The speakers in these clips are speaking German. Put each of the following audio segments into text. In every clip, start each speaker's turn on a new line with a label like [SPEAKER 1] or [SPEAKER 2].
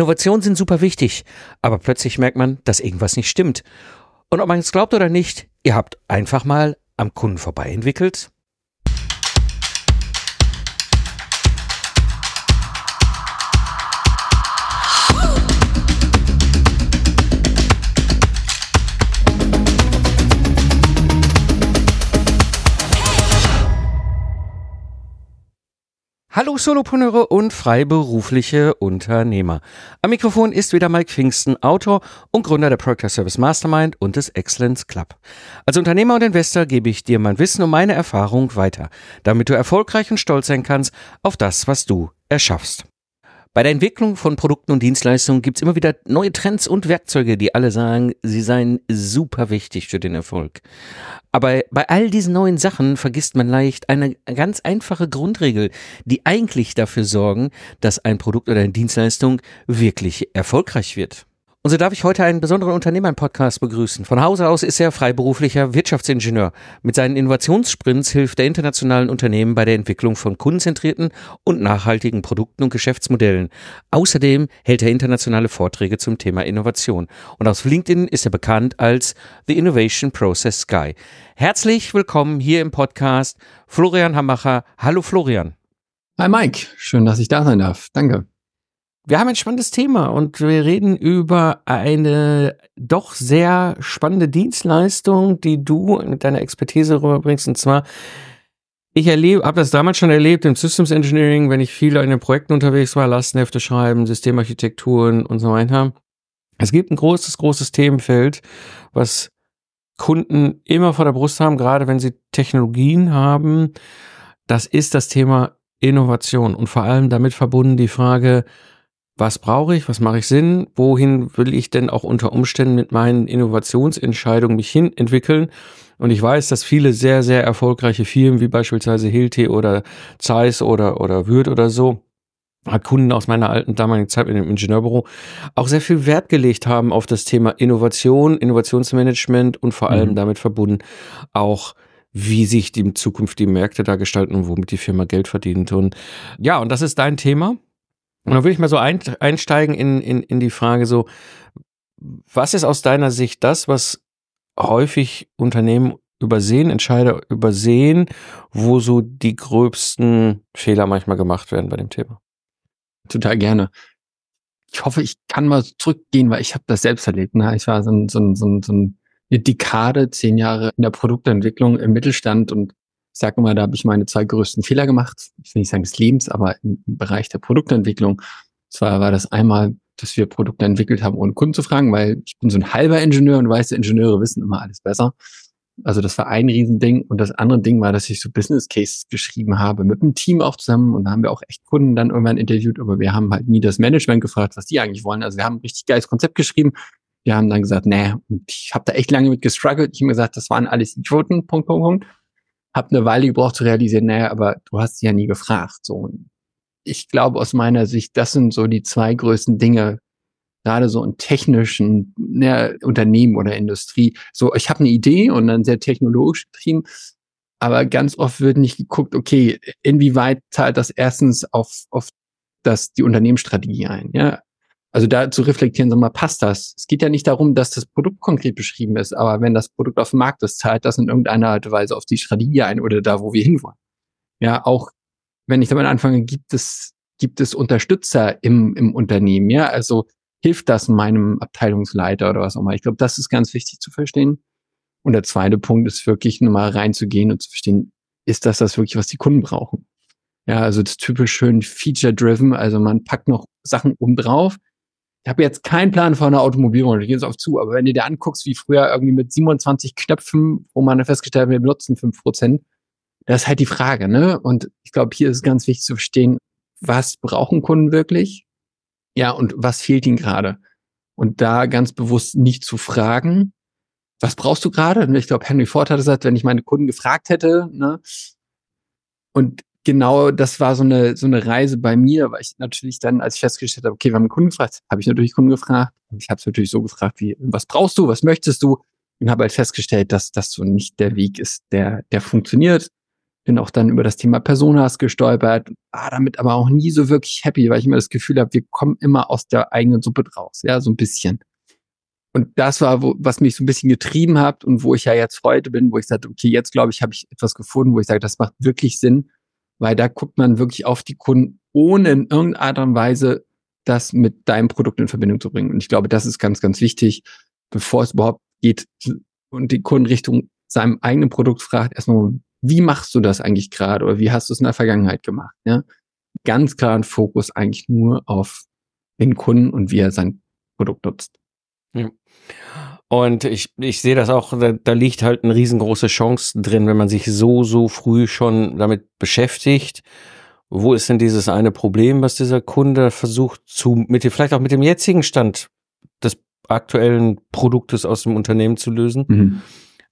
[SPEAKER 1] Innovationen sind super wichtig, aber plötzlich merkt man, dass irgendwas nicht stimmt. Und ob man es glaubt oder nicht, ihr habt einfach mal am Kunden vorbei entwickelt Hallo Solopreneure und freiberufliche Unternehmer. Am Mikrofon ist wieder Mike Pfingsten, Autor und Gründer der Project Service Mastermind und des Excellence Club. Als Unternehmer und Investor gebe ich dir mein Wissen und meine Erfahrung weiter, damit du erfolgreich und stolz sein kannst auf das, was du erschaffst. Bei der Entwicklung von Produkten und Dienstleistungen gibt es immer wieder neue Trends und Werkzeuge, die alle sagen, sie seien super wichtig für den Erfolg. Aber bei all diesen neuen Sachen vergisst man leicht eine ganz einfache Grundregel, die eigentlich dafür sorgen, dass ein Produkt oder eine Dienstleistung wirklich erfolgreich wird. Und so darf ich heute einen besonderen Unternehmer im Podcast begrüßen. Von Hause aus ist er freiberuflicher Wirtschaftsingenieur. Mit seinen Innovationssprints hilft er internationalen Unternehmen bei der Entwicklung von kundenzentrierten und nachhaltigen Produkten und Geschäftsmodellen. Außerdem hält er internationale Vorträge zum Thema Innovation. Und aus LinkedIn ist er bekannt als The Innovation Process Guy. Herzlich willkommen hier im Podcast Florian Hammacher. Hallo Florian.
[SPEAKER 2] Hi Mike, schön, dass ich da sein darf. Danke.
[SPEAKER 1] Wir haben ein spannendes Thema und wir reden über eine doch sehr spannende Dienstleistung, die du mit deiner Expertise rüberbringst. Und zwar, ich erlebe, habe das damals schon erlebt im Systems Engineering, wenn ich viel in den Projekten unterwegs war, Lastenhefte schreiben, Systemarchitekturen und so weiter. Es gibt ein großes, großes Themenfeld, was Kunden immer vor der Brust haben, gerade wenn sie Technologien haben. Das ist das Thema Innovation und vor allem damit verbunden die Frage, was brauche ich, was mache ich Sinn, wohin will ich denn auch unter Umständen mit meinen Innovationsentscheidungen mich hin entwickeln. Und ich weiß, dass viele sehr, sehr erfolgreiche Firmen wie beispielsweise Hilti oder Zeiss oder, oder Würth oder so, Kunden aus meiner alten damaligen Zeit in dem Ingenieurbüro auch sehr viel Wert gelegt haben auf das Thema Innovation, Innovationsmanagement und vor allem mhm. damit verbunden auch wie sich die Zukunft die Märkte da gestalten und womit die Firma Geld verdient. Und ja, und das ist dein Thema. Und dann würde ich mal so ein, einsteigen in, in, in die Frage so, was ist aus deiner Sicht das, was häufig Unternehmen übersehen, Entscheider übersehen, wo so die gröbsten Fehler manchmal gemacht werden bei dem Thema?
[SPEAKER 2] Total gerne. Ich hoffe, ich kann mal zurückgehen, weil ich habe das selbst erlebt. Ne? Ich war so, ein, so, ein, so, ein, so eine Dekade, zehn Jahre in der Produktentwicklung im Mittelstand und sage immer, da habe ich meine zwei größten Fehler gemacht. Ich will nicht sagen des Lebens, aber im, Bereich der Produktentwicklung. Zwar war das einmal, dass wir Produkte entwickelt haben, ohne Kunden zu fragen, weil ich bin so ein halber Ingenieur und weiße Ingenieure wissen immer alles besser. Also das war ein Riesending. Und das andere Ding war, dass ich so Business Cases geschrieben habe mit einem Team auch zusammen. Und da haben wir auch echt Kunden dann irgendwann interviewt, aber wir haben halt nie das Management gefragt, was die eigentlich wollen. Also wir haben ein richtig geiles Konzept geschrieben. Wir haben dann gesagt, nee, ich habe da echt lange mit gestruggelt. Ich habe gesagt, das waren alles Idioten, Punkt, Punkt, Punkt habe eine Weile gebraucht zu realisieren, naja, aber du hast sie ja nie gefragt. So, ich glaube aus meiner Sicht, das sind so die zwei größten Dinge, gerade so in technischen ne, Unternehmen oder Industrie. So, ich habe eine Idee und dann sehr technologisch getrieben, aber ganz oft wird nicht geguckt, okay, inwieweit zahlt das erstens auf, auf das, die Unternehmensstrategie ein. Ja, also da zu reflektieren, sag mal, passt das? Es geht ja nicht darum, dass das Produkt konkret beschrieben ist, aber wenn das Produkt auf dem Markt ist, zahlt das in irgendeiner Art und Weise auf die Strategie ein oder da, wo wir hinwollen. Ja, auch wenn ich damit anfange, gibt es, gibt es Unterstützer im, im Unternehmen, ja, also hilft das meinem Abteilungsleiter oder was auch immer. Ich glaube, das ist ganz wichtig zu verstehen. Und der zweite Punkt ist wirklich nur mal reinzugehen und zu verstehen, ist das das wirklich, was die Kunden brauchen? Ja, also das typisch schön feature-driven, also man packt noch Sachen um drauf, ich habe jetzt keinen Plan von einer Automobilbranche, ich gehe jetzt auf zu, aber wenn du dir anguckst, wie früher irgendwie mit 27 Knöpfen, wo man festgestellt hat, wir benutzen 5%, das ist halt die Frage, ne? Und ich glaube, hier ist ganz wichtig zu verstehen, was brauchen Kunden wirklich? Ja, und was fehlt ihnen gerade? Und da ganz bewusst nicht zu fragen, was brauchst du gerade? Ich glaube, Henry Ford hat gesagt, wenn ich meine Kunden gefragt hätte, ne? Und genau, das war so eine, so eine Reise bei mir, weil ich natürlich dann, als ich festgestellt habe, okay, wir haben einen Kunden gefragt, habe ich natürlich Kunden gefragt. Und ich habe es natürlich so gefragt, wie, was brauchst du, was möchtest du? Und habe halt festgestellt, dass das so nicht der Weg ist, der, der funktioniert. bin auch dann über das Thema Personas gestolpert, war damit aber auch nie so wirklich happy, weil ich immer das Gefühl habe, wir kommen immer aus der eigenen Suppe draus, ja, so ein bisschen. Und das war, wo, was mich so ein bisschen getrieben hat und wo ich ja jetzt heute bin, wo ich sage, okay, jetzt glaube ich, habe ich etwas gefunden, wo ich sage, das macht wirklich Sinn, weil da guckt man wirklich auf die Kunden, ohne in irgendeiner Weise das mit deinem Produkt in Verbindung zu bringen. Und ich glaube, das ist ganz, ganz wichtig, bevor es überhaupt geht und die Kunden Richtung seinem eigenen Produkt fragt, erstmal, wie machst du das eigentlich gerade oder wie hast du es in der Vergangenheit gemacht? Ja? Ganz klaren Fokus eigentlich nur auf den Kunden und wie er sein Produkt nutzt.
[SPEAKER 1] Ja. Und ich, ich sehe das auch, da, da liegt halt eine riesengroße Chance drin, wenn man sich so, so früh schon damit beschäftigt. Wo ist denn dieses eine Problem, was dieser Kunde versucht zu, mit dem, vielleicht auch mit dem jetzigen Stand des aktuellen Produktes aus dem Unternehmen zu lösen? Mhm.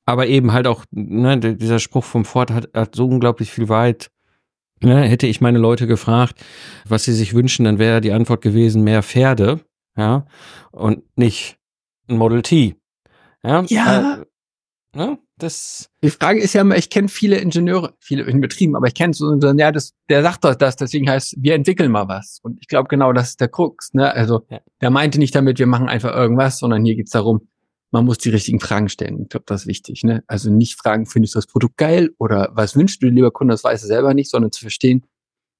[SPEAKER 1] Aber eben halt auch, ne, dieser Spruch vom Ford hat, hat so unglaublich viel Wahrheit. Ne, hätte ich meine Leute gefragt, was sie sich wünschen, dann wäre die Antwort gewesen, mehr Pferde, ja, und nicht ein Model T. Ja.
[SPEAKER 2] ja. Äh, ne? Das die Frage ist ja immer, ich kenne viele Ingenieure, viele in Betrieben, aber ich kenne so, ja, das, der sagt doch das, deswegen heißt, wir entwickeln mal was. Und ich glaube genau, das ist der Krux. Ne? Also ja. der meinte nicht damit, wir machen einfach irgendwas, sondern hier geht's darum, man muss die richtigen Fragen stellen. Ich glaube, das ist wichtig. Ne? Also nicht fragen, findest du das Produkt geil oder was wünschst du dir, lieber Kunde, das weiß er selber nicht, sondern zu verstehen,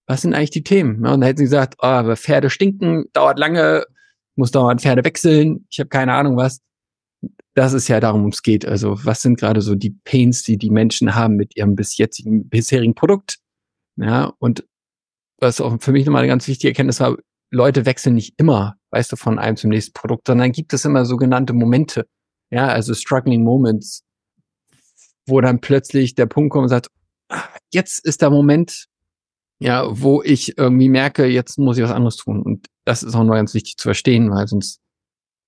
[SPEAKER 2] was sind eigentlich die Themen? Ja, und da hätten sie gesagt, oh, aber Pferde stinken, dauert lange, muss dauernd Pferde wechseln, ich habe keine Ahnung was das ist ja darum, es geht. Also was sind gerade so die Pains, die die Menschen haben mit ihrem bis jetzigen, bisherigen Produkt? Ja, und was auch für mich nochmal eine ganz wichtige Erkenntnis war, Leute wechseln nicht immer, weißt du, von einem zum nächsten Produkt, sondern gibt es immer sogenannte Momente. Ja, also struggling moments, wo dann plötzlich der Punkt kommt und sagt, ah, jetzt ist der Moment, ja, wo ich irgendwie merke, jetzt muss ich was anderes tun. Und das ist auch noch ganz wichtig zu verstehen, weil sonst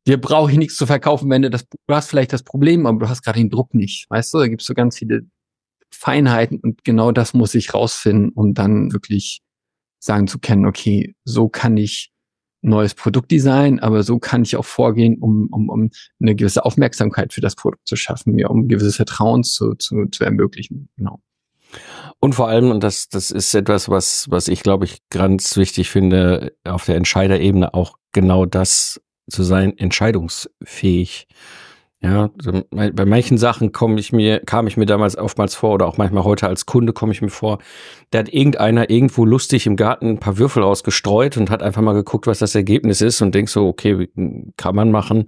[SPEAKER 2] dir brauche ich nichts zu verkaufen, wenn du das, du hast vielleicht das Problem, aber du hast gerade den Druck nicht. Weißt du, da gibt es so ganz viele Feinheiten und genau das muss ich rausfinden, um dann wirklich sagen zu können, okay, so kann ich neues Produkt designen, aber so kann ich auch vorgehen, um, um, um eine gewisse Aufmerksamkeit für das Produkt zu schaffen, mir um gewisses Vertrauen zu, zu, zu ermöglichen. Genau.
[SPEAKER 1] Und vor allem, und das, das ist etwas, was, was ich glaube ich ganz wichtig finde, auf der Entscheiderebene auch genau das zu sein, entscheidungsfähig. Ja, bei manchen Sachen komme ich mir, kam ich mir damals oftmals vor oder auch manchmal heute als Kunde komme ich mir vor, da hat irgendeiner irgendwo lustig im Garten ein paar Würfel ausgestreut und hat einfach mal geguckt, was das Ergebnis ist und denkt so, okay, kann man machen.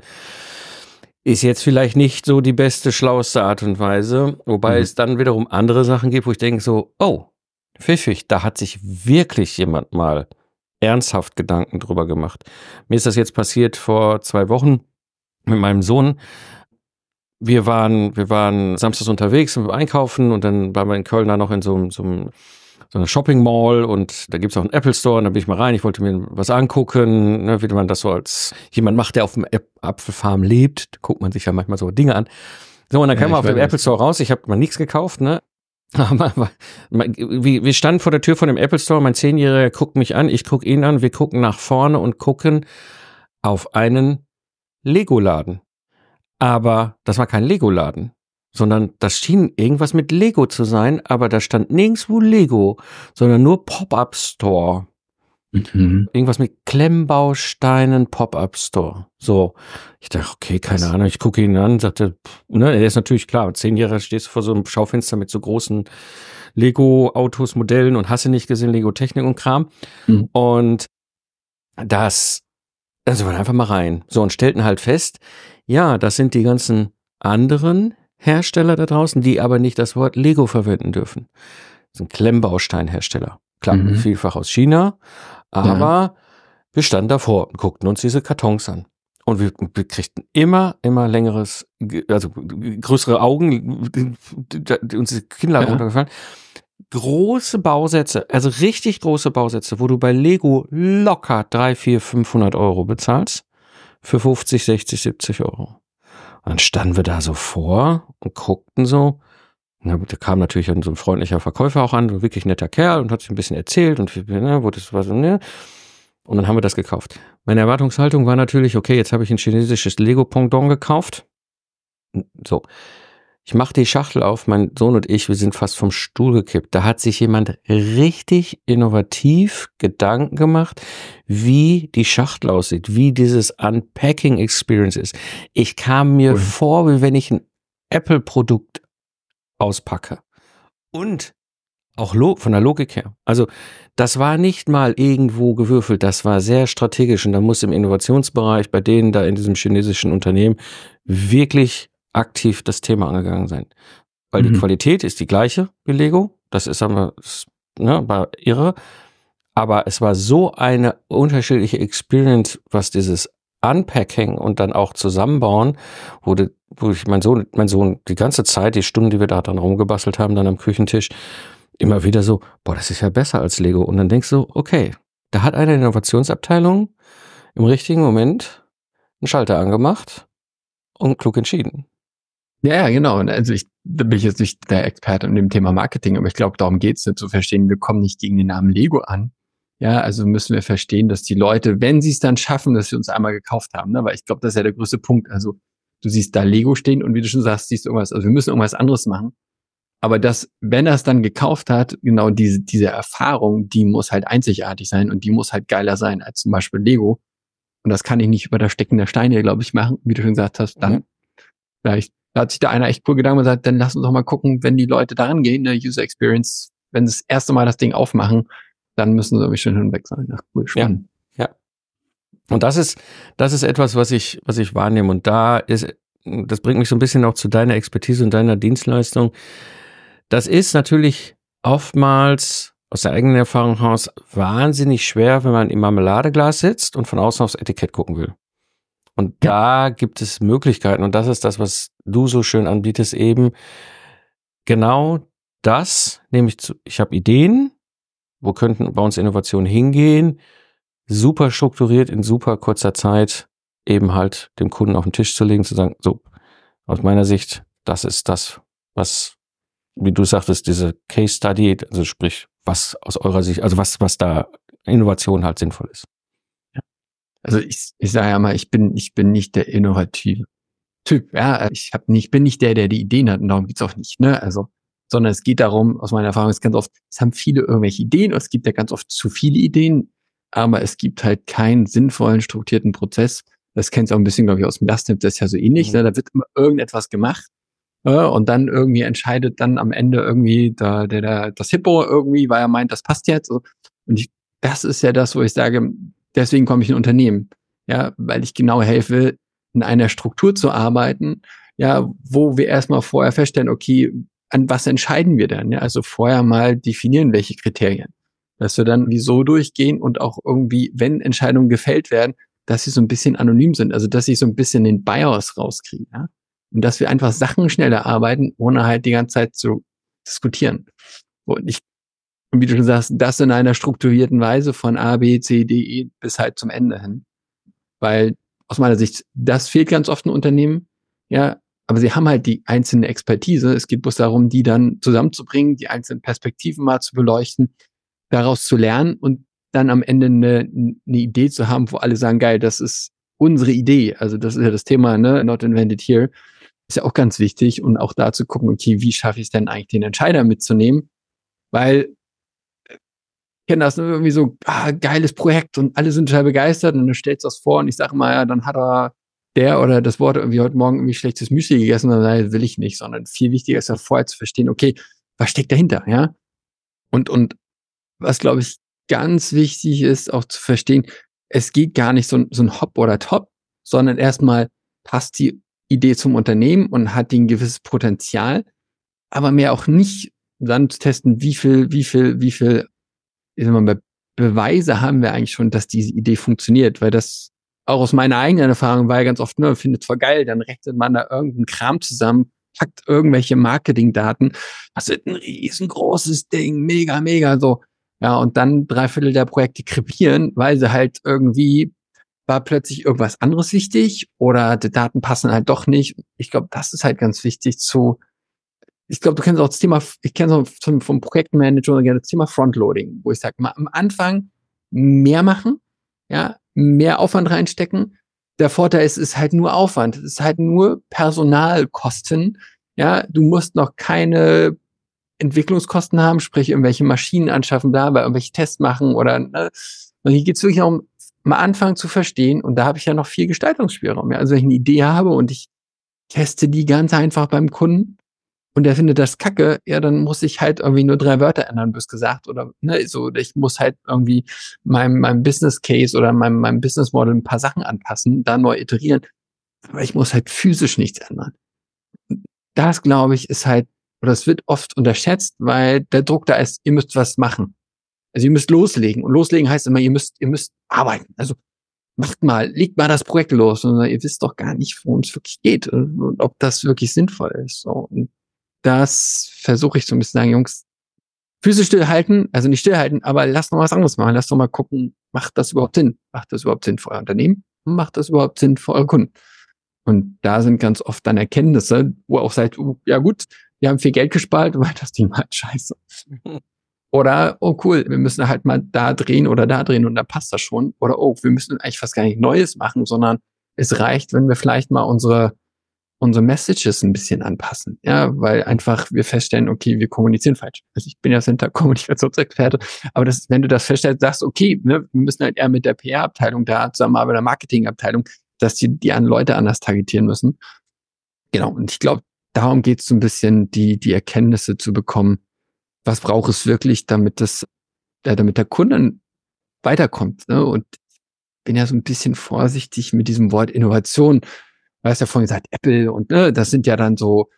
[SPEAKER 1] Ist jetzt vielleicht nicht so die beste, schlauste Art und Weise, wobei mhm. es dann wiederum andere Sachen gibt, wo ich denke so, oh, pfiffig, da hat sich wirklich jemand mal ernsthaft Gedanken drüber gemacht. Mir ist das jetzt passiert vor zwei Wochen mit meinem Sohn. Wir waren, wir waren samstags unterwegs und einkaufen und dann waren wir in Köln da noch in so, so, so einer Shopping Mall und da gibt's auch einen Apple Store und da bin ich mal rein. Ich wollte mir was angucken, ne, wie man das so als jemand macht, der auf dem Apfelfarm lebt. Da guckt man sich ja manchmal so Dinge an. So, und dann ja, kam man auf dem Apple Store raus. Ich habe mal nichts gekauft, ne? Wir standen vor der Tür von dem Apple Store, mein Zehnjähriger guckt mich an, ich gucke ihn an, wir gucken nach vorne und gucken auf einen Lego-Laden. Aber das war kein Lego-Laden, sondern das schien irgendwas mit Lego zu sein, aber da stand nirgendwo Lego, sondern nur Pop-Up Store. Mhm. Irgendwas mit Klemmbausteinen Pop-Up Store. So. Ich dachte, okay, keine Ahnung. Ich gucke ihn an, sagte, ne, er ist natürlich klar. Zehn Jahre stehst du vor so einem Schaufenster mit so großen Lego-Autos, Modellen und hast du nicht gesehen, Lego-Technik und Kram. Mhm. Und das, also wir einfach mal rein. So, und stellten halt fest, ja, das sind die ganzen anderen Hersteller da draußen, die aber nicht das Wort Lego verwenden dürfen. Das sind Klemmbausteinhersteller. Klar, mhm. vielfach aus China, aber ja. wir standen davor und guckten uns diese Kartons an. Und wir, wir kriegten immer, immer längeres, also größere Augen, uns die Kinnlade ja. runtergefallen. Große Bausätze, also richtig große Bausätze, wo du bei Lego locker drei, vier, 500 Euro bezahlst, für 50, 60, 70 Euro. Und dann standen wir da so vor und guckten so, ja, da kam natürlich so ein freundlicher Verkäufer auch an, ein wirklich netter Kerl und hat sich ein bisschen erzählt und ne, war so, ne. Und dann haben wir das gekauft. Meine Erwartungshaltung war natürlich, okay, jetzt habe ich ein chinesisches Lego-Pendant gekauft. So. Ich mache die Schachtel auf, mein Sohn und ich, wir sind fast vom Stuhl gekippt. Da hat sich jemand richtig innovativ Gedanken gemacht, wie die Schachtel aussieht, wie dieses Unpacking Experience ist. Ich kam mir cool. vor, wie wenn ich ein Apple-Produkt auspacke. Und auch von der Logik her. Also das war nicht mal irgendwo gewürfelt, das war sehr strategisch und da muss im Innovationsbereich bei denen da in diesem chinesischen Unternehmen wirklich aktiv das Thema angegangen sein. Weil mhm. die Qualität ist die gleiche wie Lego, das ist aber ne, war irre, aber es war so eine unterschiedliche Experience, was dieses Unpacking und dann auch zusammenbauen, die, wo ich mein Sohn, mein Sohn die ganze Zeit, die Stunden, die wir da dann rumgebastelt haben, dann am Küchentisch, immer wieder so, boah, das ist ja besser als Lego. Und dann denkst du, okay, da hat eine Innovationsabteilung im richtigen Moment einen Schalter angemacht und klug entschieden.
[SPEAKER 2] Ja, ja, genau. Also ich da bin ich jetzt nicht der Experte in dem Thema Marketing, aber ich glaube, darum geht's es, zu verstehen, wir kommen nicht gegen den Namen Lego an. Ja, also müssen wir verstehen, dass die Leute, wenn sie es dann schaffen, dass sie uns einmal gekauft haben, ne? weil ich glaube, das ist ja der größte Punkt. Also du siehst da Lego stehen und wie du schon sagst, siehst du irgendwas, also wir müssen irgendwas anderes machen. Aber das, wenn er es dann gekauft hat, genau diese, diese Erfahrung, die muss halt einzigartig sein und die muss halt geiler sein als zum Beispiel Lego. Und das kann ich nicht über das Stecken der Steine, glaube ich, machen, wie du schon gesagt hast. Dann mhm. vielleicht da hat sich da einer echt cool Gedanken gesagt, dann lass uns doch mal gucken, wenn die Leute daran gehen, eine User Experience, wenn sie das erste Mal das Ding aufmachen, dann müssen sie irgendwie schon hinweg sein. Ach, cool,
[SPEAKER 1] spannend. Ja, ja. Und das ist, das ist etwas, was ich, was ich wahrnehme. Und da ist, das bringt mich so ein bisschen auch zu deiner Expertise und deiner Dienstleistung. Das ist natürlich oftmals aus der eigenen Erfahrung heraus wahnsinnig schwer, wenn man im Marmeladeglas sitzt und von außen aufs Etikett gucken will. Und ja. da gibt es Möglichkeiten und das ist das, was du so schön anbietest, eben genau das, nämlich zu, ich habe Ideen, wo könnten bei uns Innovationen hingehen, super strukturiert in super kurzer Zeit eben halt dem Kunden auf den Tisch zu legen, zu sagen, so, aus meiner Sicht, das ist das, was wie du sagtest, diese Case Study, also sprich, was aus eurer Sicht, also was, was da Innovation halt sinnvoll ist.
[SPEAKER 2] Also ich, ich sage ja mal, ich bin, ich bin nicht der innovative Typ. Ja, ich hab nicht, bin nicht der, der die Ideen hat und darum geht's auch nicht, ne? Also, sondern es geht darum, aus meiner Erfahrung ist ganz oft, es haben viele irgendwelche Ideen und es gibt ja ganz oft zu viele Ideen, aber es gibt halt keinen sinnvollen, strukturierten Prozess. Das kennst du auch ein bisschen, glaube ich, aus dem Lastnip, das ist ja so ähnlich. Mhm. Ne? Da wird immer irgendetwas gemacht äh, und dann irgendwie entscheidet dann am Ende irgendwie der, der, der, das Hippo irgendwie, weil er meint, das passt jetzt. Und ich, das ist ja das, wo ich sage, deswegen komme ich in ein Unternehmen. Ja, weil ich genau helfe, in einer Struktur zu arbeiten, ja, wo wir erstmal vorher feststellen, okay, an was entscheiden wir denn? Ja, also vorher mal definieren, welche Kriterien. Dass wir dann wieso durchgehen und auch irgendwie, wenn Entscheidungen gefällt werden, dass sie so ein bisschen anonym sind, also dass ich so ein bisschen den BIOS rauskriege. Ja? Und dass wir einfach Sachen schneller arbeiten, ohne halt die ganze Zeit zu diskutieren. Und ich, und wie du schon sagst, das in einer strukturierten Weise von A, B, C, D, E bis halt zum Ende hin. Weil aus meiner Sicht, das fehlt ganz oft in Unternehmen. Ja, aber sie haben halt die einzelne Expertise. Es geht bloß darum, die dann zusammenzubringen, die einzelnen Perspektiven mal zu beleuchten, daraus zu lernen und dann am Ende eine, eine Idee zu haben, wo alle sagen, geil, das ist unsere Idee. Also das ist ja das Thema, ne, not invented here. Ist ja auch ganz wichtig und auch da zu gucken, okay, wie schaffe ich es denn eigentlich, den Entscheider mitzunehmen? Weil ich kenne das irgendwie so, ah, geiles Projekt und alle sind total begeistert und du stellst das vor und ich sage mal, ja, dann hat er der oder das Wort irgendwie heute Morgen irgendwie schlechtes Müsli gegessen, dann nein, will ich nicht, sondern viel wichtiger ist ja vorher zu verstehen, okay, was steckt dahinter, ja? Und, und was, glaube ich, ganz wichtig ist, auch zu verstehen, es geht gar nicht so, so ein Hop oder Top, sondern erstmal passt die Idee zum Unternehmen und hat ein gewisses Potenzial, aber mehr auch nicht dann zu testen, wie viel, wie viel, wie viel, ich sag mal, Beweise haben wir eigentlich schon, dass diese Idee funktioniert, weil das auch aus meiner eigenen Erfahrung war ja ganz oft, ne, findet zwar geil, dann rechnet man da irgendeinen Kram zusammen, packt irgendwelche Marketingdaten, das wird ein riesengroßes Ding, mega, mega, so. Ja, und dann drei Viertel der Projekte krepieren, weil sie halt irgendwie war plötzlich irgendwas anderes wichtig oder die Daten passen halt doch nicht. Ich glaube, das ist halt ganz wichtig zu, ich glaube, du kennst auch das Thema, ich kenne es vom, vom Projektmanager gerne das Thema Frontloading, wo ich sage, am Anfang mehr machen, ja, mehr Aufwand reinstecken. Der Vorteil ist, es ist halt nur Aufwand. Es ist halt nur Personalkosten, Ja, du musst noch keine Entwicklungskosten haben, sprich irgendwelche Maschinen anschaffen, bla, bla irgendwelche Tests machen oder ne? und hier geht's wirklich darum, mal anfangen zu verstehen und da habe ich ja noch viel Gestaltungsspielraum. Ja? Also wenn ich eine Idee habe und ich teste die ganz einfach beim Kunden und der findet das kacke, ja, dann muss ich halt irgendwie nur drei Wörter ändern, bist gesagt. Oder ne, so, ich muss halt irgendwie meinem, meinem Business Case oder meinem, meinem Business Model ein paar Sachen anpassen, da neu iterieren. Aber ich muss halt physisch nichts ändern. Das, glaube ich, ist halt, oder es wird oft unterschätzt, weil der Druck da ist, ihr müsst was machen. Also ihr müsst loslegen. Und loslegen heißt immer, ihr müsst, ihr müsst arbeiten. Also macht mal, legt mal das Projekt los. Und ihr wisst doch gar nicht, worum es wirklich geht und ob das wirklich sinnvoll ist. So, und das versuche ich so ein bisschen sagen, Jungs, Füße stillhalten, also nicht stillhalten, aber lasst noch was anderes machen. Lasst doch mal gucken, macht das überhaupt Sinn? Macht das überhaupt Sinn für euer Unternehmen? Macht das überhaupt Sinn für eure Kunden? Und da sind ganz oft dann Erkenntnisse, wo auch seid, oh, ja gut, wir haben viel Geld gespart, weil das Ding halt scheiße. Oder, oh cool, wir müssen halt mal da drehen oder da drehen und da passt das schon. Oder, oh, wir müssen eigentlich fast gar nicht Neues machen, sondern es reicht, wenn wir vielleicht mal unsere unsere Messages ein bisschen anpassen. Ja, weil einfach wir feststellen, okay, wir kommunizieren falsch. Also ich bin ja Center Kommunikationsexperte, aber das, wenn du das feststellst, sagst, okay, ne, wir müssen halt eher mit der PR-Abteilung da zusammen, aber der Marketing-Abteilung, dass die, die an Leute anders targetieren müssen. Genau. Und ich glaube, darum geht es so ein bisschen, die, die Erkenntnisse zu bekommen. Was braucht es wirklich, damit das, äh, damit der Kunde weiterkommt, ne? Und bin ja so ein bisschen vorsichtig mit diesem Wort Innovation, Du hast ja vorhin gesagt, Apple und ne, das sind ja dann so,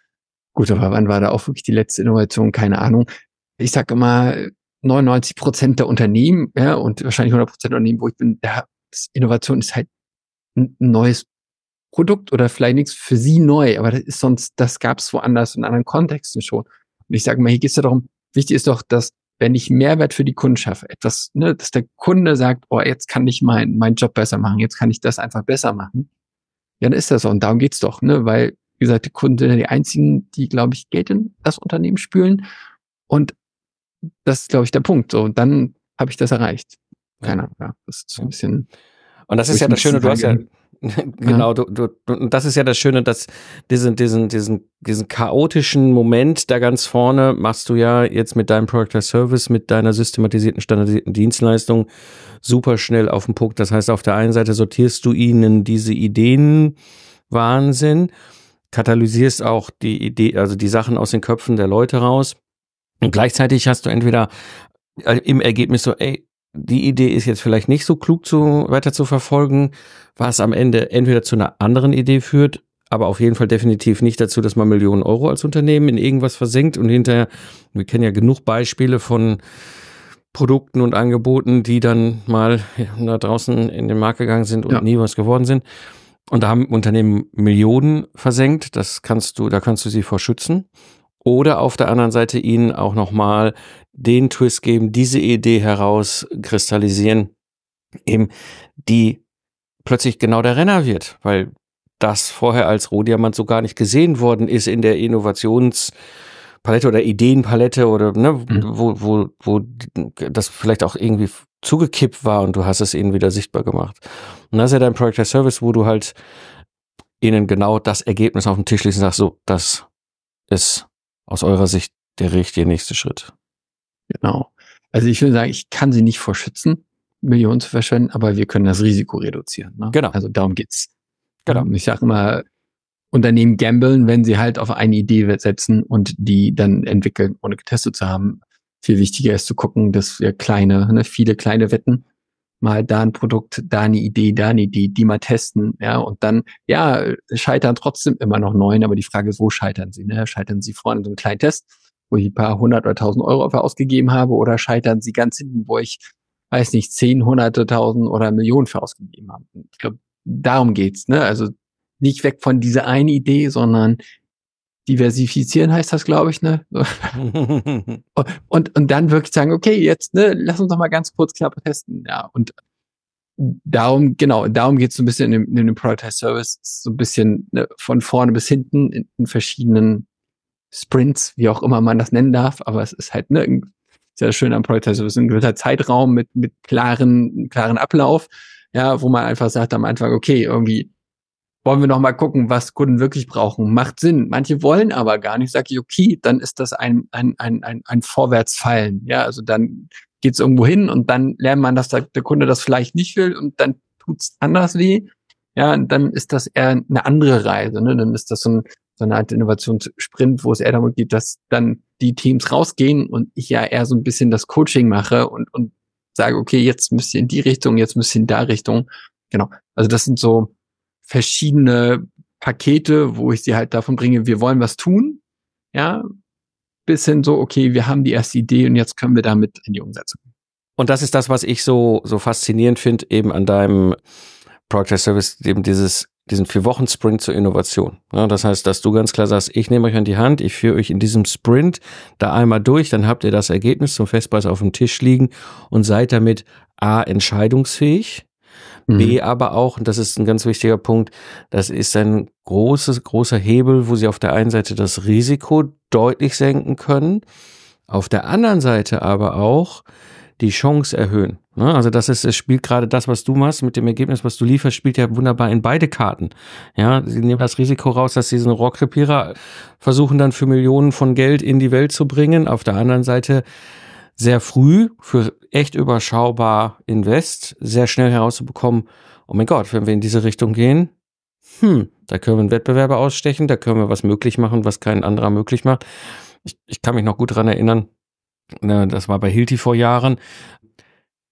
[SPEAKER 2] gut, aber wann war da auch wirklich die letzte Innovation? Keine Ahnung. Ich sag immer, 99 Prozent der Unternehmen, ja, und wahrscheinlich 100 Prozent der Unternehmen, wo ich bin, da, Innovation ist halt ein neues Produkt oder vielleicht nichts für sie neu, aber das ist sonst, das gab es woanders in anderen Kontexten schon. Und ich sage mal, hier geht es ja darum, wichtig ist doch, dass wenn ich Mehrwert für die Kunden schaffe, etwas, ne, dass der Kunde sagt, oh, jetzt kann ich meinen mein Job besser machen, jetzt kann ich das einfach besser machen, ja, dann ist das so. Und darum geht's doch, ne? Weil, wie gesagt, die Kunden sind ja die einzigen, die, glaube ich, Geld in das Unternehmen spülen. Und das ist, glaube ich, der Punkt. So, und dann habe ich das erreicht. Keine Ahnung, ja. Das ist so ein bisschen.
[SPEAKER 1] Und das ist ja das Schöne, du hast ja, genau, du, du, und das ist ja das Schöne, dass diesen, diesen, diesen, diesen chaotischen Moment da ganz vorne machst du ja jetzt mit deinem Product as Service, mit deiner systematisierten, standardisierten Dienstleistung super schnell auf den Punkt. Das heißt, auf der einen Seite sortierst du ihnen diese Ideen Wahnsinn, katalysierst auch die Idee, also die Sachen aus den Köpfen der Leute raus. Und gleichzeitig hast du entweder äh, im Ergebnis so, ey, die Idee ist jetzt vielleicht nicht so klug zu, weiter zu verfolgen, was am Ende entweder zu einer anderen Idee führt, aber auf jeden Fall definitiv nicht dazu, dass man Millionen Euro als Unternehmen in irgendwas versenkt und hinterher, wir kennen ja genug Beispiele von Produkten und Angeboten, die dann mal da draußen in den Markt gegangen sind und ja. nie was geworden sind. Und da haben Unternehmen Millionen versenkt. Das kannst du, da kannst du sie vor schützen. Oder auf der anderen Seite ihnen auch nochmal den Twist geben, diese Idee herauskristallisieren, eben die plötzlich genau der Renner wird, weil das vorher als Rohdiamant so gar nicht gesehen worden ist in der Innovationspalette oder Ideenpalette oder ne, mhm. wo, wo, wo das vielleicht auch irgendwie zugekippt war und du hast es ihnen wieder sichtbar gemacht. Und das ist ja dein Project as Service, wo du halt ihnen genau das Ergebnis auf den Tisch legst und sagst, so, das ist aus eurer Sicht der richtige nächste Schritt.
[SPEAKER 2] Genau. Also ich würde sagen, ich kann sie nicht vor schützen, Millionen zu verschwenden, aber wir können das Risiko reduzieren. Ne? Genau. Also darum geht's. Genau. Ähm, ich sage immer, Unternehmen gambeln, wenn sie halt auf eine Idee setzen und die dann entwickeln, ohne getestet zu haben. Viel wichtiger ist zu gucken, dass wir kleine, ne, viele kleine Wetten, mal da ein Produkt, da eine Idee, da eine Idee, die mal testen, ja, und dann, ja, scheitern trotzdem immer noch neun, aber die Frage ist, wo scheitern sie, ne? Scheitern sie vorne so einem kleinen Test wo ich ein paar hundert oder tausend Euro für ausgegeben habe oder scheitern sie ganz hinten, wo ich, weiß nicht, zehn, hunderte, tausend oder Millionen für ausgegeben habe. Ich glaube, darum geht's, ne? Also nicht weg von dieser einen Idee, sondern diversifizieren heißt das, glaube ich, ne? und, und dann wirklich sagen, okay, jetzt, ne, lass uns doch mal ganz kurz knapp testen, ja. Und darum, genau, darum geht's so ein bisschen in dem, in dem Product Service, so ein bisschen ne, von vorne bis hinten in, in verschiedenen Sprints, wie auch immer man das nennen darf, aber es ist halt ne, sehr schön am es ist ein gewisser Zeitraum mit, mit klaren, klaren Ablauf, ja, wo man einfach sagt am Anfang, okay, irgendwie wollen wir noch mal gucken, was Kunden wirklich brauchen. Macht Sinn. Manche wollen aber gar nicht. Sag ich, okay, dann ist das ein, ein, ein, ein, ein Vorwärtsfallen. Ja, also dann geht es irgendwo hin und dann lernt man, dass der, der Kunde das vielleicht nicht will und dann tut's anders weh. Ja, und dann ist das eher eine andere Reise. Ne? Dann ist das so, ein, so eine Art Innovationssprint, wo es eher darum geht, dass dann die Teams rausgehen und ich ja eher so ein bisschen das Coaching mache und, und sage, okay, jetzt müsst ihr in die Richtung, jetzt müsst ihr in da Richtung. Genau. Also das sind so verschiedene Pakete, wo ich sie halt davon bringe, wir wollen was tun, ja, bis hin so, okay, wir haben die erste Idee und jetzt können wir damit in die Umsetzung.
[SPEAKER 1] Und das ist das, was ich so, so faszinierend finde, eben an deinem Project Service, eben dieses, diesen vier Wochen Sprint zur Innovation. Ja, das heißt, dass du ganz klar sagst, ich nehme euch an die Hand, ich führe euch in diesem Sprint da einmal durch, dann habt ihr das Ergebnis zum Festpreis auf dem Tisch liegen und seid damit A, entscheidungsfähig, Mhm. B aber auch, und das ist ein ganz wichtiger Punkt, das ist ein großes, großer Hebel, wo sie auf der einen Seite das Risiko deutlich senken können, auf der anderen Seite aber auch die Chance erhöhen. Ne? Also das ist, es spielt gerade das, was du machst mit dem Ergebnis, was du lieferst, spielt ja wunderbar in beide Karten. Ja, sie nehmen das Risiko raus, dass sie diesen Rohrkrepierer versuchen dann für Millionen von Geld in die Welt zu bringen. Auf der anderen Seite sehr früh für echt überschaubar Invest sehr schnell herauszubekommen, oh mein Gott, wenn wir in diese Richtung gehen, hm, da können wir einen Wettbewerber ausstechen, da können wir was möglich machen, was kein anderer möglich macht. Ich, ich kann mich noch gut dran erinnern, ne, das war bei Hilti vor Jahren.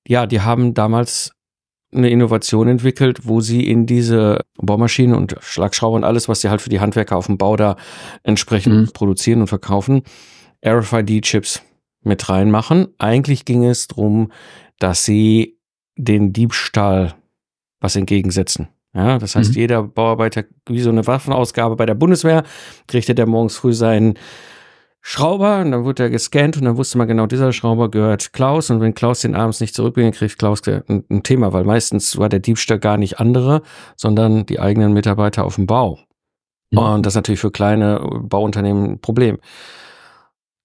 [SPEAKER 1] Ja, die haben damals eine Innovation entwickelt, wo sie in diese Baumaschinen und Schlagschrauber und alles, was sie halt für die Handwerker auf dem Bau da entsprechend mhm. produzieren und verkaufen, RFID-Chips mit reinmachen. Eigentlich ging es darum, dass sie den Diebstahl was entgegensetzen. Ja, das heißt, mhm. jeder Bauarbeiter, wie so eine Waffenausgabe bei der Bundeswehr, kriegte der morgens früh seinen Schrauber und dann wurde er gescannt und dann wusste man genau, dieser Schrauber gehört Klaus und wenn Klaus den abends nicht zurückbringt, kriegt Klaus ein, ein Thema, weil meistens war der Diebstahl gar nicht andere, sondern die eigenen Mitarbeiter auf dem Bau. Mhm. Und das ist natürlich für kleine Bauunternehmen ein Problem.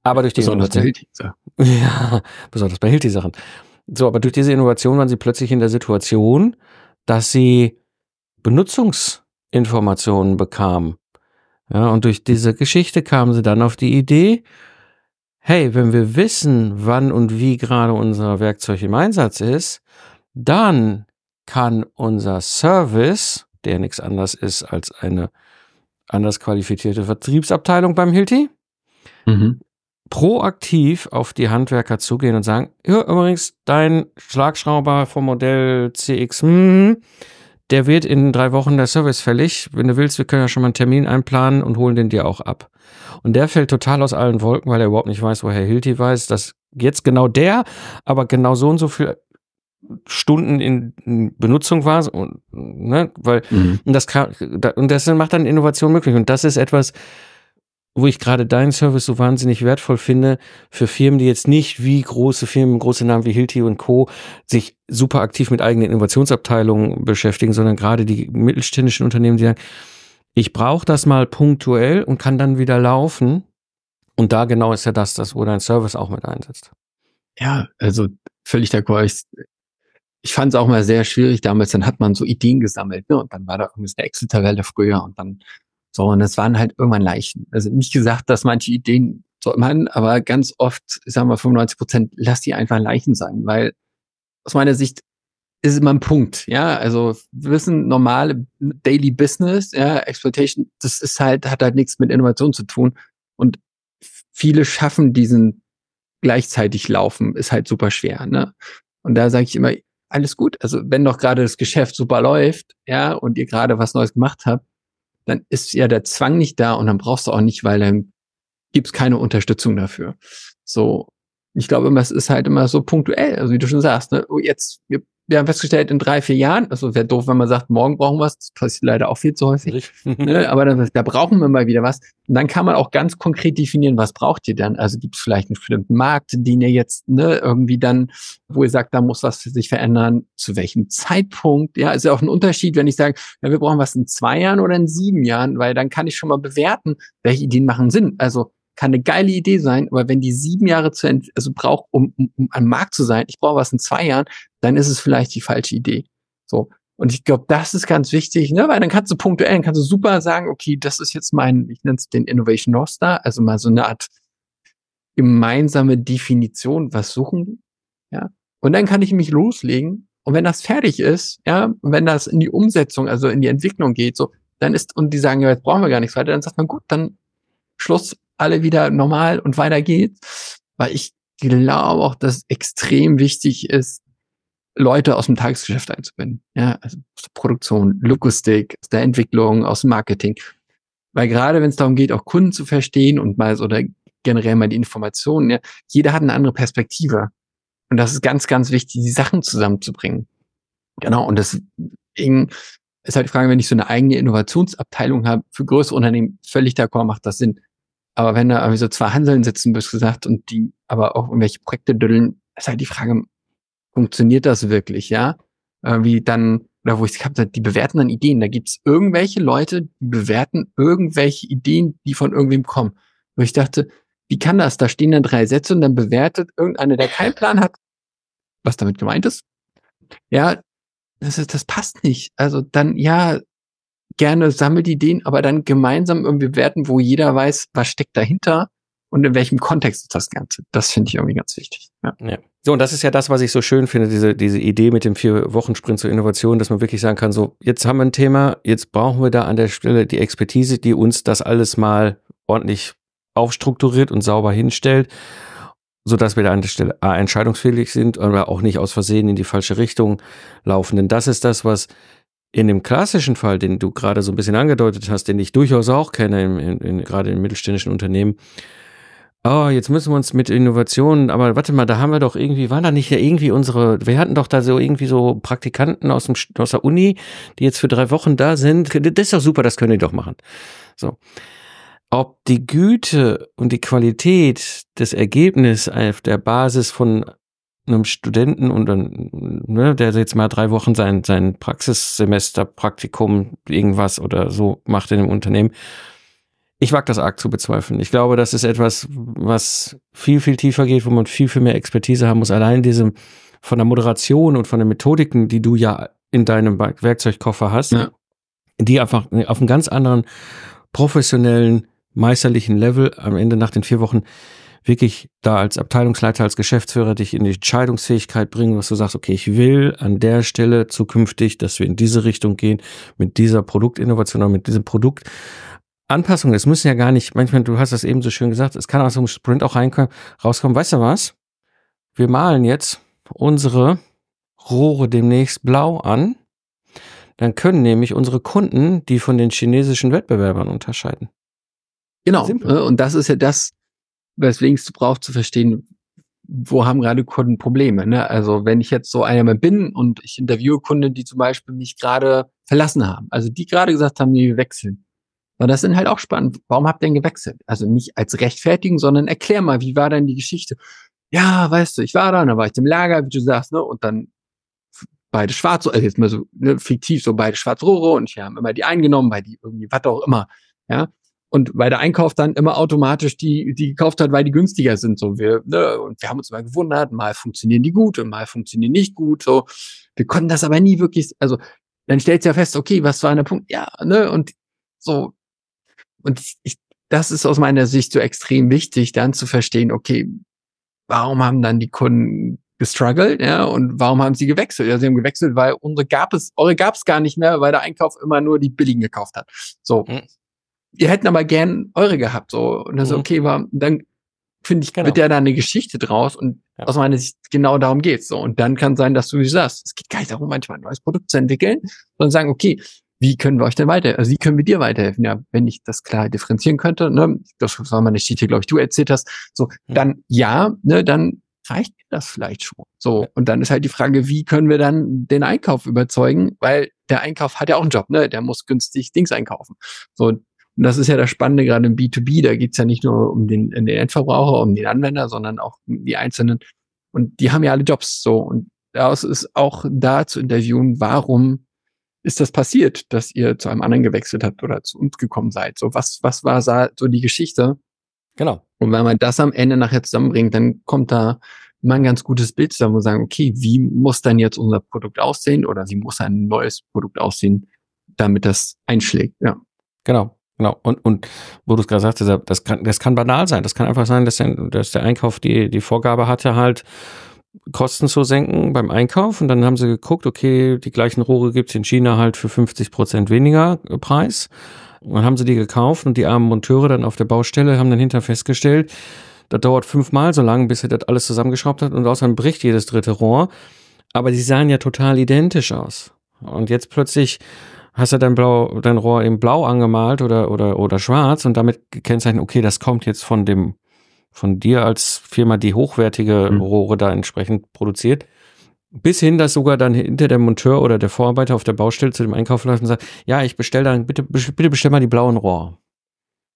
[SPEAKER 1] Aber durch die besonders Innovation. Bei ja, besonders bei Hilti-Sachen. So, aber durch diese Innovation waren sie plötzlich in der Situation, dass sie Benutzungsinformationen bekamen. Ja, und durch diese Geschichte kamen sie dann auf die Idee, hey, wenn wir wissen, wann und wie gerade unser Werkzeug im Einsatz ist, dann kann unser Service, der nichts anderes ist als eine anders qualifizierte Vertriebsabteilung beim Hilti, mhm proaktiv auf die Handwerker zugehen und sagen, ja, übrigens, dein Schlagschrauber vom Modell CX, hm, der wird in drei Wochen der Service fällig. Wenn du willst, wir können ja schon mal einen Termin einplanen und holen den dir auch ab. Und der fällt total aus allen Wolken, weil er überhaupt nicht weiß, woher Hilti weiß, dass jetzt genau der, aber genau so und so viel Stunden in Benutzung war und ne, weil mhm. und das kann, und das macht dann Innovation möglich und das ist etwas, wo ich gerade deinen Service so wahnsinnig wertvoll finde für Firmen, die jetzt nicht wie große Firmen, große Namen wie Hilti und Co. sich super aktiv mit eigenen Innovationsabteilungen beschäftigen, sondern gerade die mittelständischen Unternehmen, die sagen, ich brauche das mal punktuell und kann dann wieder laufen. Und da genau ist ja das, das wo dein Service auch mit einsetzt.
[SPEAKER 2] Ja, also völlig d'accord. Ich, ich fand es auch mal sehr schwierig damals. Dann hat man so Ideen gesammelt, ne? Und dann war da irgendwie eine Excel-Tabelle früher und dann so, und es waren halt irgendwann Leichen. Also nicht gesagt, dass manche Ideen sollte man, aber ganz oft, ich sag mal 95 Prozent, lass die einfach Leichen sein, weil aus meiner Sicht ist immer ein Punkt, ja. Also wir wissen, normale Daily Business, ja, Exploitation, das ist halt, hat halt nichts mit Innovation zu tun. Und viele schaffen diesen gleichzeitig laufen, ist halt super schwer, ne? Und da sage ich immer, alles gut. Also wenn doch gerade das Geschäft super läuft, ja, und ihr gerade was Neues gemacht habt, dann ist ja der Zwang nicht da und dann brauchst du auch nicht, weil dann gibt's keine Unterstützung dafür. So, ich glaube immer, es ist halt immer so punktuell, also wie du schon sagst, ne? oh, jetzt, wir wir haben festgestellt, in drei, vier Jahren, also wäre doof, wenn man sagt, morgen brauchen wir was, das passiert leider auch viel zu häufig, ne? aber dann, da brauchen wir mal wieder was. Und dann kann man auch ganz konkret definieren, was braucht ihr dann? Also gibt es vielleicht einen bestimmten Markt, den ihr jetzt ne, irgendwie dann, wo ihr sagt, da muss was für sich verändern, zu welchem Zeitpunkt? Ja, ist ja auch ein Unterschied, wenn ich sage, ja, wir brauchen was in zwei Jahren oder in sieben Jahren, weil dann kann ich schon mal bewerten, welche Ideen machen Sinn. Also kann eine geile Idee sein, aber wenn die sieben Jahre zu also braucht, um, um, um am Markt zu sein, ich brauche was in zwei Jahren, dann ist es vielleicht die falsche Idee. So. Und ich glaube, das ist ganz wichtig, ne? weil dann kannst du punktuell, dann kannst du super sagen, okay, das ist jetzt mein, ich nenne es den Innovation North Star, also mal so eine Art gemeinsame Definition, was suchen ja. Und dann kann ich mich loslegen. Und wenn das fertig ist, ja, wenn das in die Umsetzung, also in die Entwicklung geht, so, dann ist, und die sagen, ja, jetzt brauchen wir gar nichts weiter, dann sagt man, gut, dann Schluss, alle wieder normal und weiter geht's. Weil ich glaube auch, dass extrem wichtig ist, Leute aus dem Tagesgeschäft einzubinden. Ja, also aus der Produktion, Logistik, aus der Entwicklung, aus dem Marketing. Weil gerade wenn es darum geht, auch Kunden zu verstehen und mal so oder generell mal die Informationen, ja, jeder hat eine andere Perspektive. Und das ist ganz, ganz wichtig, die Sachen zusammenzubringen. Genau. Und deswegen ist halt die Frage, wenn ich so eine eigene Innovationsabteilung habe, für größere Unternehmen völlig d'accord macht das Sinn. Aber wenn da irgendwie so zwei Hanseln sitzen, bist gesagt, und die aber auch irgendwelche Projekte düllen, ist halt die Frage, funktioniert das wirklich, ja? Wie dann, oder wo ich habe, die bewerten dann Ideen. Da gibt's irgendwelche Leute, die bewerten irgendwelche Ideen, die von irgendwem kommen. Wo ich dachte, wie kann das? Da stehen dann drei Sätze und dann bewertet irgendeiner, der keinen Plan hat, was damit gemeint ist. Ja, das, ist, das passt nicht. Also dann, ja, gerne sammelt Ideen, aber dann gemeinsam irgendwie bewerten, wo jeder weiß, was steckt dahinter und in welchem Kontext ist das Ganze. Das finde ich irgendwie ganz wichtig. Ja.
[SPEAKER 1] ja. So, und das ist ja das, was ich so schön finde, diese, diese Idee mit dem Vier-Wochen-Sprint zur Innovation, dass man wirklich sagen kann, so, jetzt haben wir ein Thema, jetzt brauchen wir da an der Stelle die Expertise, die uns das alles mal ordentlich aufstrukturiert und sauber hinstellt, so dass wir da an der Stelle A, entscheidungsfähig sind, aber auch nicht aus Versehen in die falsche Richtung laufen. Denn das ist das, was in dem klassischen Fall, den du gerade so ein bisschen angedeutet hast, den ich durchaus auch kenne, in, in, in, gerade in mittelständischen Unternehmen, oh, jetzt müssen wir uns mit Innovationen, aber warte mal, da haben wir doch irgendwie, waren da nicht ja irgendwie unsere, wir hatten doch da so irgendwie so Praktikanten aus, dem, aus der Uni, die jetzt für drei Wochen da sind. Das ist doch super, das können die doch machen. So ob die Güte und die Qualität des Ergebnisses auf der Basis von einem Studenten und dann, ne, der jetzt mal drei Wochen sein, sein Praxissemester, Praktikum, irgendwas oder so macht in einem Unternehmen. Ich wage das arg zu bezweifeln. Ich glaube, das ist etwas, was viel, viel tiefer geht, wo man viel, viel mehr Expertise haben muss. Allein diese von der Moderation und von den Methodiken, die du ja in deinem Werkzeugkoffer hast, ja. die einfach auf einem ganz anderen professionellen meisterlichen Level am Ende nach den vier Wochen wirklich da als Abteilungsleiter, als Geschäftsführer dich in die Entscheidungsfähigkeit bringen, was du sagst, okay, ich will an der Stelle zukünftig, dass wir in diese Richtung gehen, mit dieser Produktinnovation oder mit diesem Produkt. Anpassungen, es müssen ja gar nicht, manchmal, du hast das eben so schön gesagt, es kann aus dem Sprint auch reinkommen, rauskommen, weißt du was? Wir malen jetzt unsere Rohre demnächst blau an, dann können nämlich unsere Kunden die von den chinesischen Wettbewerbern unterscheiden.
[SPEAKER 2] Genau. Simpel. Und das ist ja das, weswegen es du brauchst zu verstehen, wo haben gerade Kunden Probleme. Ne? Also wenn ich jetzt so einer bin und ich interviewe Kunden, die zum Beispiel mich gerade verlassen haben, also die gerade gesagt haben, wir wechseln. Und das sind halt auch spannend. Warum habt ihr denn gewechselt? Also nicht als rechtfertigen, sondern erklär mal, wie war denn die Geschichte? Ja, weißt du, ich war da, und dann war ich im Lager, wie du sagst, ne, und dann beide schwarz, also jetzt mal so ne, fiktiv, so beide Schwarzrohre und ich habe immer die eingenommen, weil die irgendwie, was auch immer, ja. Und weil der Einkauf dann immer automatisch die, die gekauft hat, weil die günstiger sind. So wir, ne, und wir haben uns immer gewundert, mal funktionieren die gut und mal funktionieren nicht gut. So, wir konnten das aber nie wirklich, also dann stellt ja fest, okay, was war der Punkt? Ja, ne, und so. Und ich, das ist aus meiner Sicht so extrem wichtig, dann zu verstehen, okay, warum haben dann die Kunden gestruggelt, ja, und warum haben sie gewechselt? Ja, sie haben gewechselt, weil unsere gab es, eure gab es gar nicht mehr, weil der Einkauf immer nur die billigen gekauft hat. So. Mhm wir hätten aber gern eure gehabt, so. Und das mhm. okay war, dann finde ich, genau. wird ja da eine Geschichte draus und ja. aus meiner Sicht genau darum geht's, so. Und dann kann sein, dass du wie sagst, es geht gar nicht darum, manchmal ein neues Produkt zu entwickeln, sondern sagen, okay, wie können wir euch denn weiter, also wie können wir dir weiterhelfen? Ja, wenn ich das klar differenzieren könnte, ne, das war mal eine Geschichte, glaube ich, du erzählt hast, so, mhm. dann ja, ne, dann reicht das vielleicht schon. So, und dann ist halt die Frage, wie können wir dann den Einkauf überzeugen? Weil der Einkauf hat ja auch einen Job, ne? Der muss günstig Dings einkaufen. So, und das ist ja das Spannende gerade im B2B, da geht's ja nicht nur um den, den Endverbraucher, um den Anwender, sondern auch um die Einzelnen. Und die haben ja alle Jobs so. Und daraus ist auch da zu interviewen, warum ist das passiert, dass ihr zu einem anderen gewechselt habt oder zu uns gekommen seid? So, was, was war so die Geschichte?
[SPEAKER 1] Genau.
[SPEAKER 2] Und wenn man das am Ende nachher zusammenbringt, dann kommt da immer ein ganz gutes Bild zusammen, wir sagen, okay, wie muss dann jetzt unser Produkt aussehen oder wie muss ein neues Produkt aussehen, damit das einschlägt, ja.
[SPEAKER 1] Genau. Genau. Und, und wo du es gerade sagst, das kann, das kann banal sein. Das kann einfach sein, dass der, dass der Einkauf die, die Vorgabe hatte, halt Kosten zu senken beim Einkauf. Und dann haben sie geguckt, okay, die gleichen Rohre gibt's in China halt für 50 Prozent weniger Preis. Und dann haben sie die gekauft und die armen Monteure dann auf der Baustelle haben dann hinterher festgestellt, das dauert fünfmal so lange, bis er das alles zusammengeschraubt hat und außerdem bricht jedes dritte Rohr. Aber die sahen ja total identisch aus. Und jetzt plötzlich hast du dein Blau, dein Rohr in Blau angemalt oder, oder, oder schwarz und damit gekennzeichnet, okay, das kommt jetzt von dem, von dir als Firma, die hochwertige mhm. Rohre da entsprechend produziert. Bis hin, dass sogar dann hinter der Monteur oder der Vorarbeiter auf der Baustelle zu dem Einkauf läuft und sagt, ja, ich bestell dann, bitte, bitte bestell mal die blauen Rohr.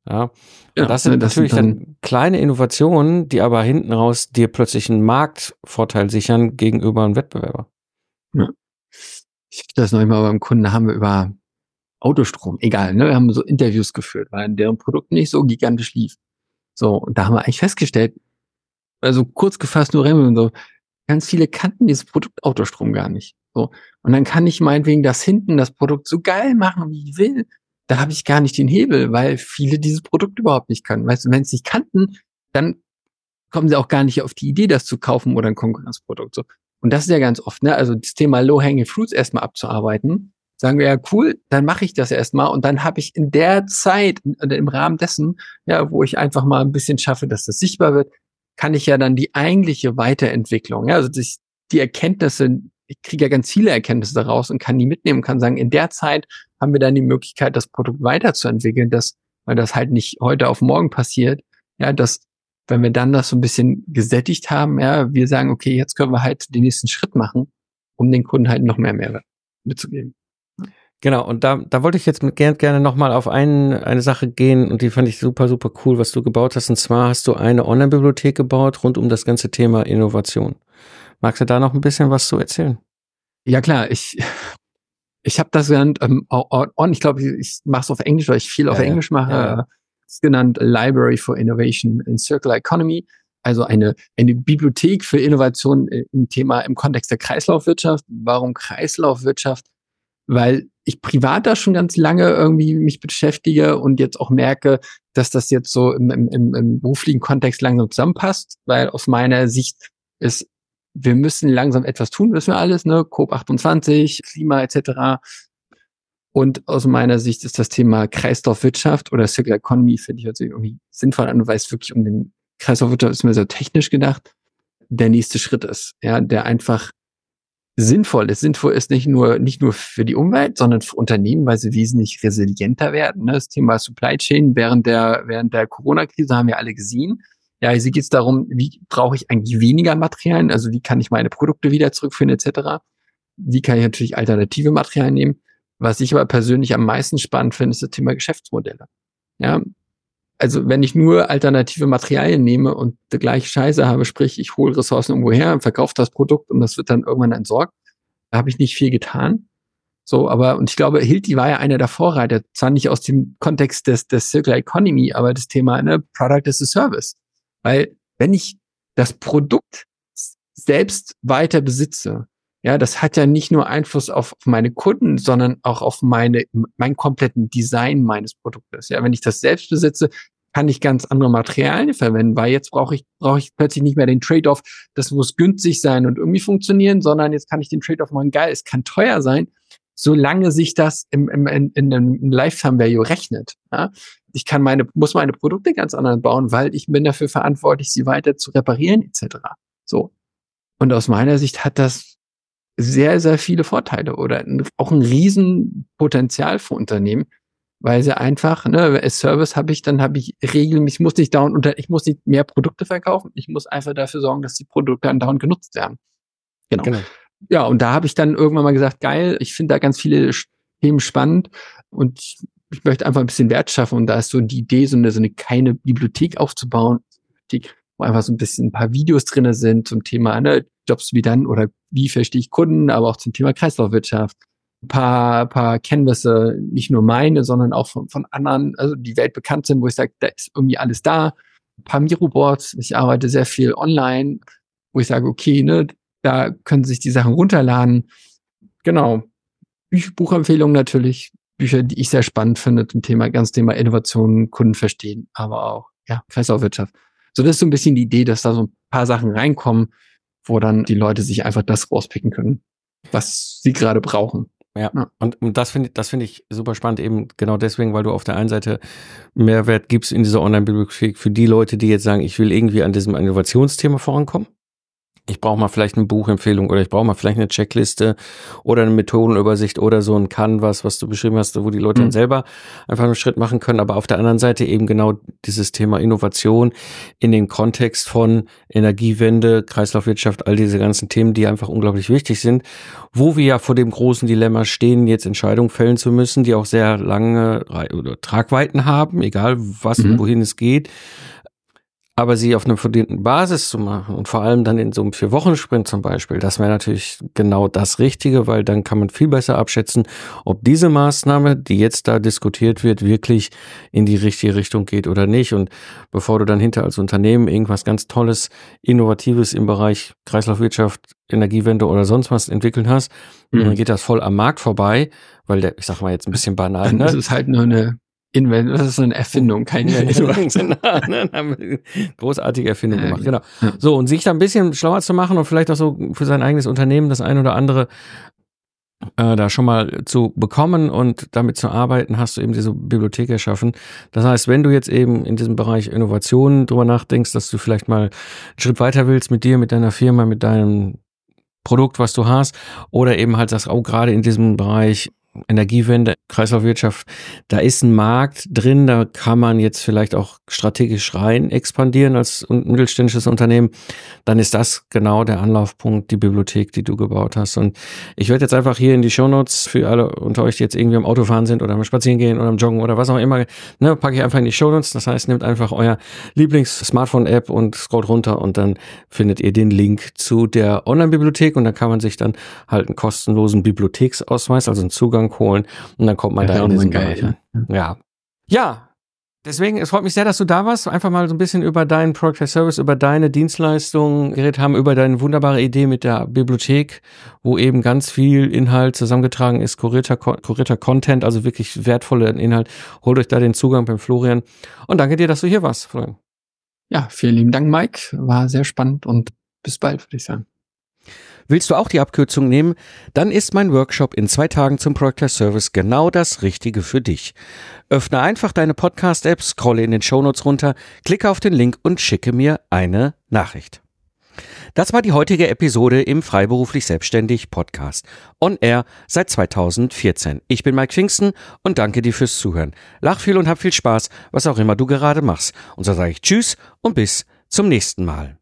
[SPEAKER 1] Ja. ja das sind das natürlich sind dann, dann, kleine Innovationen, die aber hinten raus dir plötzlich einen Marktvorteil sichern gegenüber einem Wettbewerber.
[SPEAKER 2] Ja. Ich das noch immer beim Kunden haben wir über Autostrom, egal, ne? Wir haben so Interviews geführt, weil deren Produkt nicht so gigantisch lief. So, und da haben wir eigentlich festgestellt, also kurz gefasst nur Remmel und so, ganz viele kannten dieses Produkt Autostrom gar nicht. So. Und dann kann ich meinetwegen das hinten, das Produkt so geil machen, wie ich will da habe ich gar nicht den Hebel, weil viele dieses Produkt überhaupt nicht können. Weißt du, wenn sie nicht kannten, dann kommen sie auch gar nicht auf die Idee, das zu kaufen oder ein Konkurrenzprodukt. So. Und das ist ja ganz oft, ne? Also das Thema Low-Hanging Fruits erstmal abzuarbeiten, sagen wir ja, cool, dann mache ich das erstmal und dann habe ich in der Zeit, im Rahmen dessen, ja, wo ich einfach mal ein bisschen schaffe, dass das sichtbar wird, kann ich ja dann die eigentliche Weiterentwicklung, ja, also die, die Erkenntnisse, ich kriege ja ganz viele Erkenntnisse daraus und kann die mitnehmen, kann sagen, in der Zeit haben wir dann die Möglichkeit, das Produkt weiterzuentwickeln, dass, weil das halt nicht heute auf morgen passiert, ja, dass, wenn wir dann das so ein bisschen gesättigt haben, ja, wir sagen, okay, jetzt können wir halt den nächsten Schritt machen, um den Kunden halt noch mehr Mehrwert mitzugeben.
[SPEAKER 1] Genau, und da, da wollte ich jetzt mit, gerne, gerne nochmal auf einen, eine Sache gehen und die fand ich super, super cool, was du gebaut hast. Und zwar hast du eine Online-Bibliothek gebaut rund um das ganze Thema Innovation. Magst du da noch ein bisschen was zu erzählen?
[SPEAKER 2] Ja klar, ich ich habe das genannt ähm, on, ich glaube, ich mache es auf Englisch, weil ich viel auf ja, Englisch mache. Ja, ja. Genannt Library for Innovation in Circular Economy, also eine eine Bibliothek für Innovation im Thema im Kontext der Kreislaufwirtschaft. Warum Kreislaufwirtschaft? Weil ich privat da schon ganz lange irgendwie mich beschäftige und jetzt auch merke, dass das jetzt so im, im, im beruflichen Kontext langsam zusammenpasst, weil aus meiner Sicht ist wir müssen langsam etwas tun, wissen wir alles, ne? COP28, Klima etc. Und aus meiner Sicht ist das Thema Kreislaufwirtschaft oder Circular Economy, finde ich also irgendwie sinnvoll an, weil es wirklich um den Kreislaufwirtschaft ist mir sehr technisch gedacht, der nächste Schritt ist, ja, der einfach sinnvoll ist. Sinnvoll ist nicht nur, nicht nur für die Umwelt, sondern für Unternehmen, weil sie wesentlich resilienter werden. Ne? Das Thema Supply Chain während der, während der Corona-Krise haben wir alle gesehen ja, hier geht es darum, wie brauche ich eigentlich weniger Materialien, also wie kann ich meine Produkte wieder zurückführen etc. Wie kann ich natürlich alternative Materialien nehmen? Was ich aber persönlich am meisten spannend finde, ist das Thema Geschäftsmodelle. Ja, also wenn ich nur alternative Materialien nehme und die gleiche Scheiße habe, sprich ich hole Ressourcen irgendwo her verkaufe das Produkt und das wird dann irgendwann entsorgt, da habe ich nicht viel getan. So, aber, und ich glaube, Hilti war ja einer der Vorreiter, zwar nicht aus dem Kontext des, des Circular Economy, aber das Thema, ne, Product as a Service. Weil wenn ich das Produkt selbst weiter besitze, ja, das hat ja nicht nur Einfluss auf meine Kunden, sondern auch auf meine, mein kompletten Design meines Produktes. Ja, wenn ich das selbst besitze, kann ich ganz andere Materialien verwenden, weil jetzt brauche ich, brauche ich plötzlich nicht mehr den Trade-off, das muss günstig sein und irgendwie funktionieren, sondern jetzt kann ich den Trade-off machen, geil, es kann teuer sein, solange sich das im, im, in, in einem Lifetime Value rechnet. Ja? Ich kann meine, muss meine Produkte ganz anders bauen, weil ich bin dafür verantwortlich, sie weiter zu reparieren, etc. So. Und aus meiner Sicht hat das sehr, sehr viele Vorteile oder auch ein Riesenpotenzial für Unternehmen, weil sie einfach, ne, als Service habe ich, dann habe ich Regeln, ich muss nicht dauernd unter, ich muss nicht mehr Produkte verkaufen, ich muss einfach dafür sorgen, dass die Produkte dann dauernd genutzt werden. Genau. genau ja, und da habe ich dann irgendwann mal gesagt, geil, ich finde da ganz viele Themen spannend und ich möchte einfach ein bisschen Wert schaffen und da ist so die Idee, so eine, so eine keine Bibliothek aufzubauen, die, wo einfach so ein bisschen ein paar Videos drinne sind zum Thema ne, Jobs wie dann oder wie verstehe ich Kunden, aber auch zum Thema Kreislaufwirtschaft. Ein paar, paar Canvasse, nicht nur meine, sondern auch von, von anderen, also die weltbekannt sind, wo ich sage, da ist irgendwie alles da. Ein paar Miroboards, ich arbeite sehr viel online, wo ich sage, okay, ne, da können sich die Sachen runterladen. Genau. Buchempfehlungen natürlich. Bücher, die ich sehr spannend finde zum Thema, ganz Thema Innovation, Kunden verstehen, aber auch, ja, Kreislaufwirtschaft. So, das ist so ein bisschen die Idee, dass da so ein paar Sachen reinkommen, wo dann die Leute sich einfach das rauspicken können, was sie gerade brauchen.
[SPEAKER 1] Ja, ja. und das finde das finde ich super spannend, eben genau deswegen, weil du auf der einen Seite Mehrwert gibst in dieser Online-Bibliothek für die Leute, die jetzt sagen, ich will irgendwie an diesem Innovationsthema vorankommen ich brauche mal vielleicht eine Buchempfehlung oder ich brauche mal vielleicht eine Checkliste oder eine Methodenübersicht oder so ein Canvas, was du beschrieben hast, wo die Leute mhm. dann selber einfach einen Schritt machen können. Aber auf der anderen Seite eben genau dieses Thema Innovation in dem Kontext von Energiewende, Kreislaufwirtschaft, all diese ganzen Themen, die einfach unglaublich wichtig sind, wo wir ja vor dem großen Dilemma stehen, jetzt Entscheidungen fällen zu müssen, die auch sehr lange Tragweiten haben, egal was mhm. und wohin es geht aber sie auf einer verdienten Basis zu machen und vor allem dann in so einem Vier-Wochen-Sprint zum Beispiel, das wäre natürlich genau das Richtige, weil dann kann man viel besser abschätzen, ob diese Maßnahme, die jetzt da diskutiert wird, wirklich in die richtige Richtung geht oder nicht. Und bevor du dann hinter als Unternehmen irgendwas ganz Tolles, Innovatives im Bereich Kreislaufwirtschaft, Energiewende oder sonst was entwickeln hast, mhm. dann geht das voll am Markt vorbei, weil der, ich sag mal jetzt ein bisschen banal,
[SPEAKER 2] ne? Das ist halt nur eine Invent, das ist eine Erfindung, keine Innovation.
[SPEAKER 1] Großartige Erfindung gemacht, genau. So, und sich da ein bisschen schlauer zu machen und vielleicht auch so für sein eigenes Unternehmen das ein oder andere äh, da schon mal zu bekommen und damit zu arbeiten, hast du eben diese Bibliothek erschaffen. Das heißt, wenn du jetzt eben in diesem Bereich Innovation drüber nachdenkst, dass du vielleicht mal einen Schritt weiter willst mit dir, mit deiner Firma, mit deinem Produkt, was du hast, oder eben halt das auch gerade in diesem Bereich Energiewende, Kreislaufwirtschaft, da ist ein Markt drin, da kann man jetzt vielleicht auch strategisch rein expandieren als mittelständisches Unternehmen, dann ist das genau der Anlaufpunkt, die Bibliothek, die du gebaut hast. Und ich werde jetzt einfach hier in die Shownotes für alle unter euch, die jetzt irgendwie am Autofahren sind oder am Spazieren gehen oder am Joggen oder was auch immer, ne, packe ich einfach in die Shownotes. Das heißt, nehmt einfach euer Lieblings-Smartphone-App und scrollt runter und dann findet ihr den Link zu der Online-Bibliothek und dann kann man sich dann halt einen kostenlosen Bibliotheksausweis, also einen Zugang Zugang holen und dann kommt man ja, da in diesen Bereich. Ne? Ja. Ja. Deswegen, es freut mich sehr, dass du da warst. Einfach mal so ein bisschen über deinen Product Service, über deine Dienstleistungen geredet haben, über deine wunderbare Idee mit der Bibliothek, wo eben ganz viel Inhalt zusammengetragen ist, kurierter, kurierter Content, also wirklich wertvoller Inhalt. Holt euch da den Zugang beim Florian. Und danke dir, dass du hier warst, Florian.
[SPEAKER 2] Ja, vielen lieben Dank, Mike. War sehr spannend und bis bald, würde ich sagen.
[SPEAKER 1] Willst du auch die Abkürzung nehmen? Dann ist mein Workshop in zwei Tagen zum Project Service genau das Richtige für dich. Öffne einfach deine Podcast-App, scrolle in den Shownotes runter, klicke auf den Link und schicke mir eine Nachricht. Das war die heutige Episode im Freiberuflich Selbstständig Podcast. On Air seit 2014. Ich bin Mike Pfingsten und danke dir fürs Zuhören. Lach viel und hab viel Spaß, was auch immer du gerade machst. Und so sage ich Tschüss und bis zum nächsten Mal.